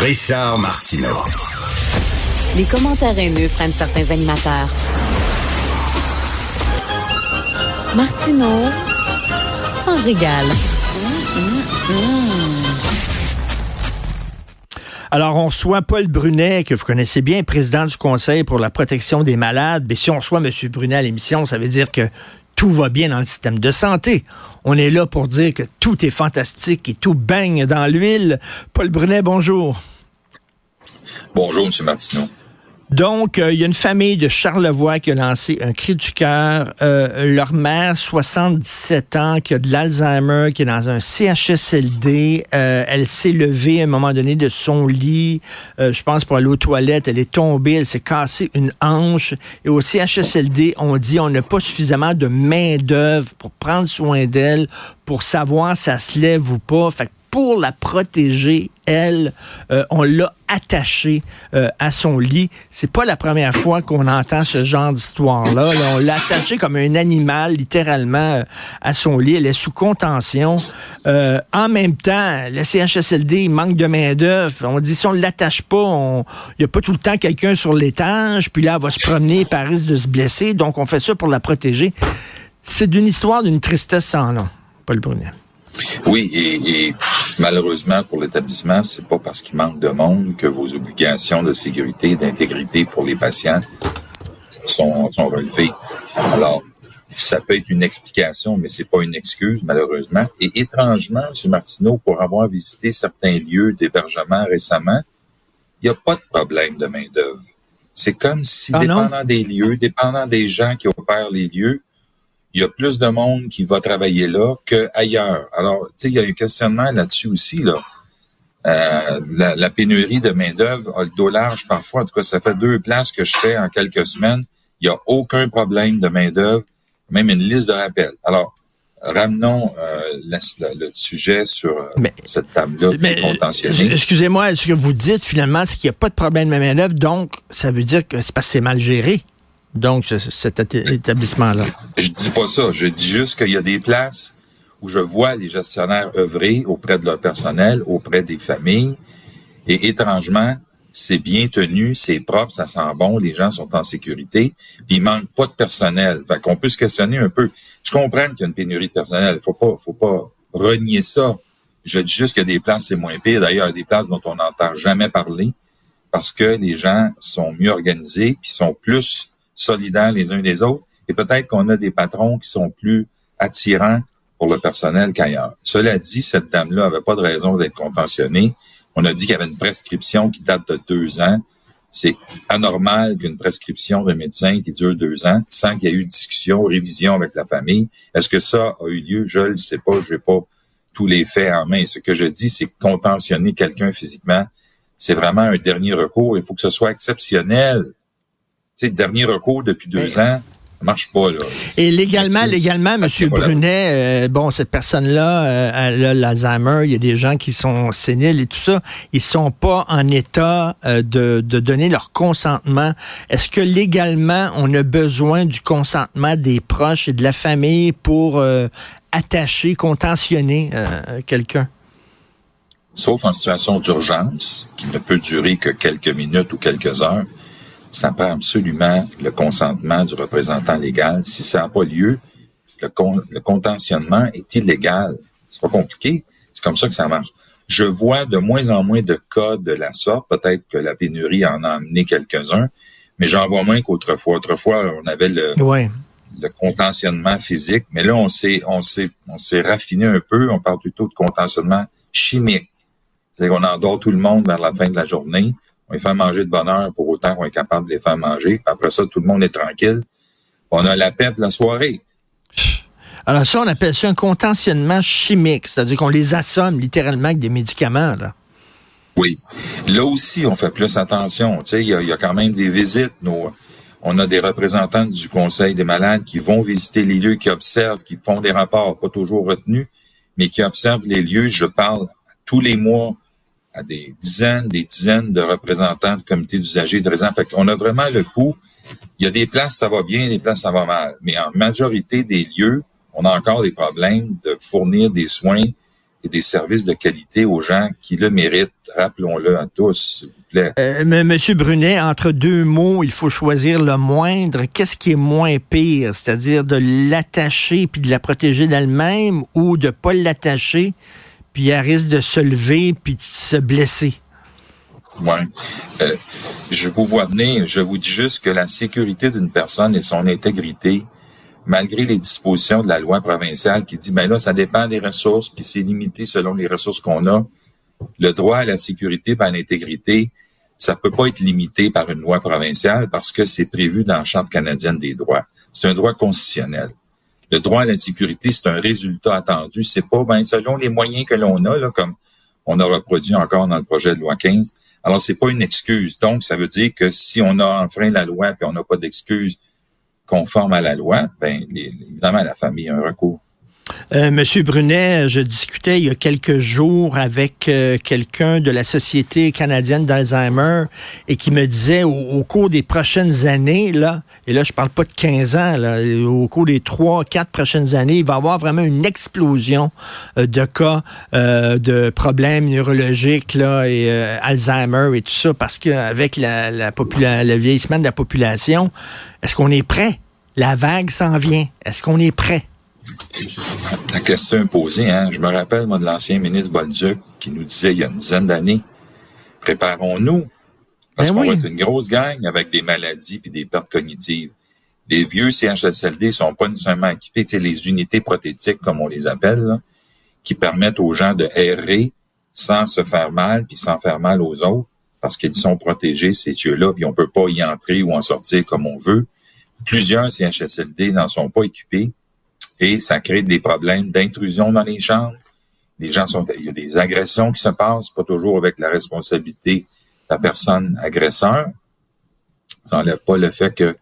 Richard Martineau. Les commentaires haineux prennent certains animateurs. Martineau s'en régale. Alors, on reçoit Paul Brunet, que vous connaissez bien, président du Conseil pour la protection des malades. Mais si on reçoit M. Brunet à l'émission, ça veut dire que tout va bien dans le système de santé. On est là pour dire que tout est fantastique et tout baigne dans l'huile. Paul Brunet, bonjour. Bonjour, M. Martineau. Donc, euh, il y a une famille de Charlevoix qui a lancé un cri du cœur. Euh, leur mère, 77 ans, qui a de l'Alzheimer, qui est dans un CHSLD. Euh, elle s'est levée à un moment donné de son lit, je pense pour aller aux toilettes. Elle est tombée, elle s'est cassée une hanche. Et au CHSLD, on dit on n'a pas suffisamment de main-d'œuvre pour prendre soin d'elle, pour savoir si elle se lève ou pas. Fait pour la protéger, elle, euh, on l'a attachée euh, à son lit. C'est pas la première fois qu'on entend ce genre d'histoire-là. On l'a attachée comme un animal, littéralement, euh, à son lit. Elle est sous contention. en même temps, le CHSLD manque de main-d'œuvre. On dit si on l'attache pas, il n'y a pas tout le temps quelqu'un sur l'étage, puis là, elle va se promener, par risque de se blesser. Donc, on fait ça pour la protéger. C'est d'une histoire d'une tristesse sans nom, Paul Brunet. Oui, et, malheureusement pour l'établissement, c'est pas parce qu'il manque de monde que vos obligations de sécurité et d'intégrité pour les patients sont, sont relevées. Alors, ça peut être une explication, mais c'est pas une excuse, malheureusement. Et étrangement, M. Martineau, pour avoir visité certains lieux d'hébergement récemment, il n'y a pas de problème de main-d'œuvre. C'est comme si, ah dépendant des lieux, dépendant des gens qui opèrent les lieux, il y a plus de monde qui va travailler là qu'ailleurs. Alors, tu sais, il y a un questionnement là-dessus aussi, là. Euh, la, pénurie de main-d'œuvre a le dos large parfois. En tout cas, ça fait deux places que je fais en quelques semaines. Il n'y a aucun problème de main-d'œuvre, même une liste de rappels. Alors, ramenons euh, le, sujet sur euh, cette table-là Excusez-moi, ce que vous dites finalement, c'est qu'il n'y a pas de problème de main-d'œuvre, donc ça veut dire que c'est parce que c'est mal géré donc, cet établissement-là? Je dis pas ça. Je dis juste qu'il y a des places où je vois les gestionnaires œuvrer auprès de leur personnel, auprès des familles. Et étrangement, c'est bien tenu, c'est propre, ça sent bon, les gens sont en sécurité, puis il manque pas de personnel. Fait qu'on peut se questionner un peu. Je comprends qu'il y a une pénurie de personnel. Faut pas, faut pas renier ça. Je dis juste qu'il y a des places, c'est moins pire. D'ailleurs, il y a des places dont on n'entend jamais parler parce que les gens sont mieux organisés puis sont plus solidaires les uns des autres. Et peut-être qu'on a des patrons qui sont plus attirants pour le personnel qu'ailleurs. Cela dit, cette dame-là avait pas de raison d'être contentionnée. On a dit qu'il y avait une prescription qui date de deux ans. C'est anormal qu'une prescription de médecin qui dure deux ans sans qu'il y ait eu discussion, révision avec la famille. Est-ce que ça a eu lieu? Je ne sais pas. Je n'ai pas tous les faits en main. Ce que je dis, c'est contentionner quelqu'un physiquement, c'est vraiment un dernier recours. Il faut que ce soit exceptionnel sais, dernier recours depuis deux ans, ça marche pas, là. Et légalement, légalement, M. Brunet, euh, bon, cette personne-là, euh, elle a l'Alzheimer, il y a des gens qui sont séniles et tout ça, ils sont pas en état euh, de, de donner leur consentement. Est-ce que légalement, on a besoin du consentement des proches et de la famille pour attacher, contentionner quelqu'un? Sauf en situation d'urgence, qui ne peut durer que quelques minutes ou quelques heures ça prend absolument le consentement du représentant légal. Si ça n'a pas lieu, le, le contentionnement est illégal. C'est pas compliqué. C'est comme ça que ça marche. Je vois de moins en moins de cas de la sorte. Peut-être que la pénurie en a amené quelques-uns, mais j'en vois moins qu'autrefois. Autrefois, on avait le, le contentionnement physique, mais là, on s'est, on s'est, on s'est raffiné un peu. On parle plutôt de contentionnement chimique. C'est-à-dire qu'on endort tout le monde vers la fin de la journée on les fait manger de bonheur pour autant qu'on est capable de les faire manger. Après ça, tout le monde est tranquille. On a la paix de la soirée. Alors ça, on appelle ça un contentionnement chimique, c'est-à-dire qu'on les assomme littéralement avec des médicaments. Là. Oui. Là aussi, on fait plus attention. Il y, a quand même des visites. on a des représentants du Conseil des malades qui vont visiter les lieux, qui observent, qui font des rapports, pas toujours retenus, mais qui observent les lieux. Je parle tous les mois des dizaines, des dizaines de représentants de comités d'usagers de résidents. Fait qu'on a vraiment le coup. Il y a des places, ça va bien, des places, ça va mal. Mais en majorité des lieux, on a encore des problèmes de fournir des soins et des services de qualité aux gens qui le méritent. rappelons-le à tous, s'il vous plaît. Monsieur Brunet, entre deux mots, il faut choisir le moindre. Qu'est-ce qui est moins pire? C'est-à-dire de l'attacher puis de la protéger d'elle-même ou de pas l'attacher? Puis elle risque de se lever puis de se blesser? Oui. Euh, je vous vois venir. Je vous dis juste que la sécurité d'une personne et son intégrité, malgré les dispositions de la loi provinciale qui dit, ben là, ça dépend des ressources, puis c'est limité selon les ressources qu'on a. Le droit à la sécurité et à l'intégrité, ça peut pas être limité par une loi provinciale parce que c'est prévu dans la Charte canadienne des droits. C'est un droit constitutionnel. Le droit à la sécurité, c'est un résultat attendu. C'est pas, ben, selon les moyens que l'on a, là, comme on a reproduit encore dans le projet de loi 15, alors, c'est pas une excuse. Donc, ça veut dire que si on a enfreint la loi et on n'a pas d'excuse conforme à la loi, ben, évidemment, la famille a un recours. Euh, Monsieur Brunet, je discutais il y a quelques jours avec euh, quelqu'un de la Société canadienne d'Alzheimer et qui me disait au, cours des prochaines années, là, et là je parle pas de 15 ans, là, au cours des trois, quatre prochaines années, il va y avoir vraiment une explosion euh, de cas de problèmes neurologiques là, et Alzheimer et tout ça, parce qu'avec la, le vieillissement de la population, est-ce qu'on est prêt? La vague s'en vient. Est-ce qu'on est prêt? La question posée, hein? je me rappelle, moi, de l'ancien ministre Bolduc qui nous disait il y a une dizaine d'années, préparons-nous, parce ben qu'on va être une grosse gang avec des maladies puis des pertes cognitives. Les vieux CHSLD sont pas nécessairement équipés, tu sais, les unités prothétiques, comme on les appelle, qui permettent aux gens de errer sans se faire mal puis sans faire mal aux autres, parce qu'ils sont protégés, ces dieux-là, puis on peut pas y entrer ou en sortir comme on veut. Plusieurs CHSLD n'en sont pas équipés et ça crée des problèmes d'intrusion dans les chambres. Les gens sont, il y a des agressions qui se passent, pas toujours avec la responsabilité de la personne agresseur. Ça n'enlève pas le fait que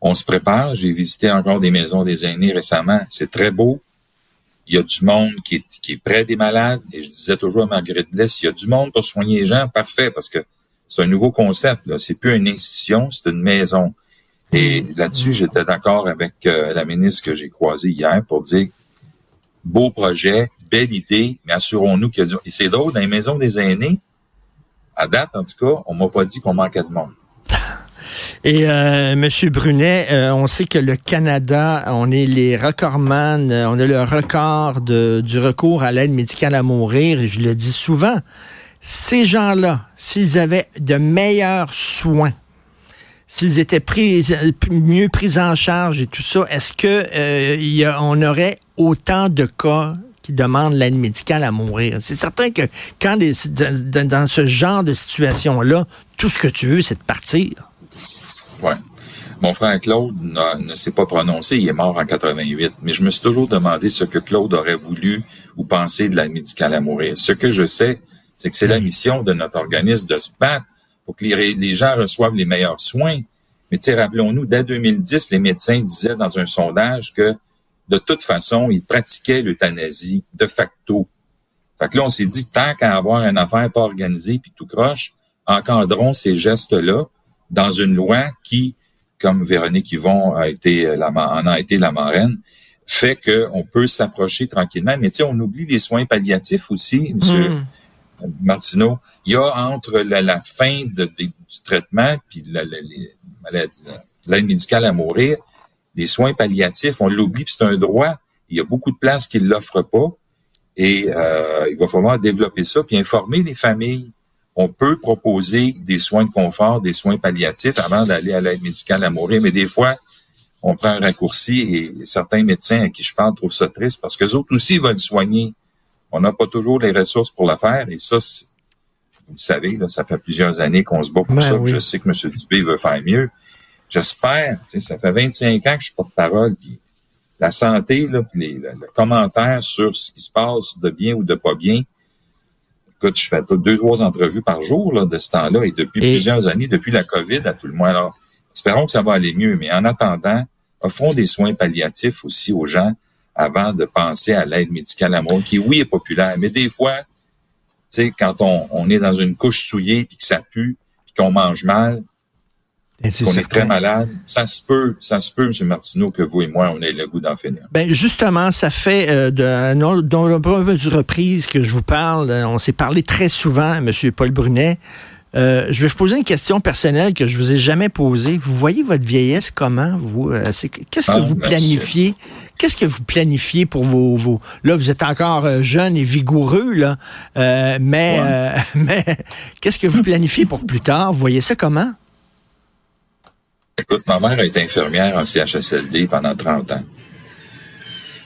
on se prépare. J'ai visité encore des maisons des aînés récemment. C'est très beau. Il y a du monde qui est, qui est près des malades. Et je disais toujours à Marguerite Bless, il y a du monde pour soigner les gens. Parfait, parce que c'est un nouveau concept. Là. C'est plus une institution, c'est une maison. Et là-dessus, j'étais d'accord avec euh, la ministre que j'ai croisée hier pour dire beau projet, belle idée, mais assurons-nous qu'il y a du... Et c'est drôle, dans les maisons des aînés, à date, en tout cas, on m'a pas dit qu'on manquait de monde. Et euh, Monsieur Brunet, euh, on sait que le Canada, on est les recordman, euh, on a le record de, du recours à l'aide médicale à mourir. Et je le dis souvent, ces gens-là, s'ils avaient de meilleurs soins, s'ils étaient pris, mieux pris en charge et tout ça, est-ce que euh, y a, on aurait autant de cas qui demandent l'aide médicale à mourir? C'est certain que quand des, dans, dans ce genre de situation-là, tout ce que tu veux, c'est de partir. Ouais. Mon frère Claude ne s'est pas prononcé, il est mort en 88. Mais je me suis toujours demandé ce que Claude aurait voulu ou pensé de l'aide médicale à mourir. Ce que je sais, c'est que c'est la mission de notre organisme de se battre pour que les, gens reçoivent les meilleurs soins. Mais tu sais, rappelons-nous, dès 2010, les médecins disaient dans un sondage que de toute façon, ils pratiquaient l'euthanasie de facto. Fait que là, on s'est dit, tant qu'à avoir une affaire pas organisée puis tout croche, encadrons ces gestes-là dans une loi qui, comme Véronique Yvon a été la, en a été la marraine, fait qu'on peut s'approcher tranquillement. Mais tu sais, on oublie les soins palliatifs aussi, Monsieur hmm. Martineau il y a entre la, fin de, du traitement puis la, l'aide médicale à mourir, les soins palliatifs, on l'oublie, puis c'est un droit. Il y a beaucoup de places qui ne l'offrent pas. Et euh, il va falloir développer ça, puis informer les familles. On peut proposer des soins de confort, des soins palliatifs avant d'aller à l'aide médicale à mourir, mais des fois, on prend un raccourci et certains médecins à qui je parle trouvent ça triste parce que les autres aussi veulent soigner. On n'a pas toujours les ressources pour le faire et ça, vous savez, là, ça fait plusieurs années qu'on se bat pour ben ça. Je sais que M. Dubé veut faire mieux. J'espère, ça fait 25 ans que je suis porte-parole, puis la santé, là, puis les, le, commentaire sur ce qui se passe de bien ou de pas bien. Écoute, je fais deux, trois entrevues par jour là, de ce temps-là et depuis plusieurs années, depuis la COVID à tout le moins. Alors, espérons que ça va aller mieux, mais en attendant, offrons des soins palliatifs aussi aux gens avant de penser à l'aide médicale à mort, qui, oui, est populaire, mais des fois, sais, quand on, on, est dans une couche souillée, puis que ça pue, puis qu'on mange mal, on est très malade. Ça se peut, ça se peut, M. Martineau, que vous et moi, on ait le goût d'en finir. Ben justement, ça fait euh, de, nombreuses reprises que je vous parle. On s'est parlé très souvent, M. Paul Brunet. Euh, je vais vous poser une question personnelle que je vous ai jamais posée. Vous voyez votre vieillesse comment vous? Euh, Qu'est-ce que ah, vous planifiez? Qu'est-ce que vous planifiez pour vos, vos... là vous êtes encore euh, jeune et vigoureux là, euh, mais mais qu'est-ce que vous planifiez pour plus tard? Vous voyez ça comment? Écoute, ma mère a été infirmière en CHSLD pendant 30 ans.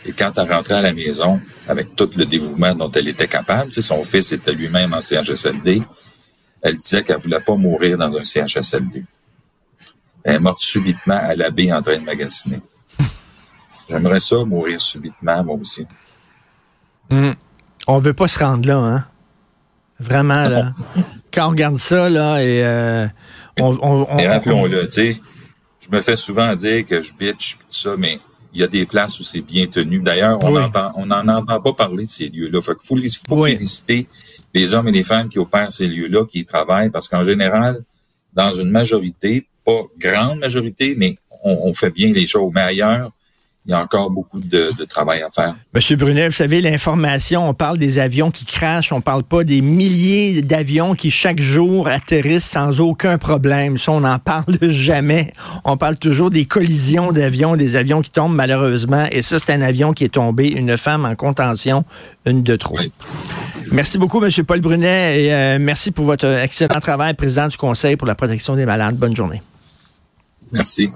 Et quand elle rentrait à la maison, avec tout le dévouement dont elle était capable, tu sais, son fils était lui-même en CHSLD, elle disait qu'elle voulait pas mourir dans un CHSLD. Elle est morte subitement à l'abbé en train de magasiner. J'aimerais ça, mourir subitement, moi aussi. On On veut pas se rendre là, hein? Vraiment, là. Quand on regarde ça, là, et euh, on, Et rappelons-le, tu sais, je me fais souvent dire que je bitch, tout ça, mais il y a des places où c'est bien tenu. D'ailleurs, on n'en entend pas parler de ces lieux-là. Fait qu'il faut, faut féliciter les hommes et les femmes qui opèrent ces lieux-là, qui y travaillent, parce qu'en général, dans une majorité, pas grande majorité, mais on, fait bien les choses. Mais ailleurs, il y a encore beaucoup de, travail à faire. Monsieur Brunet, vous savez, l'information, on parle des avions qui crachent, on parle pas des milliers d'avions qui chaque jour atterrissent sans aucun problème. Ça, on n'en parle jamais. On parle toujours des collisions d'avions, des avions qui tombent malheureusement. Et ça, c'est un avion qui est tombé, une femme en contention, une de trop. Merci beaucoup, Monsieur Paul Brunet, et euh, merci pour votre excellent travail, président du Conseil pour la protection des malades. Bonne journée. Merci.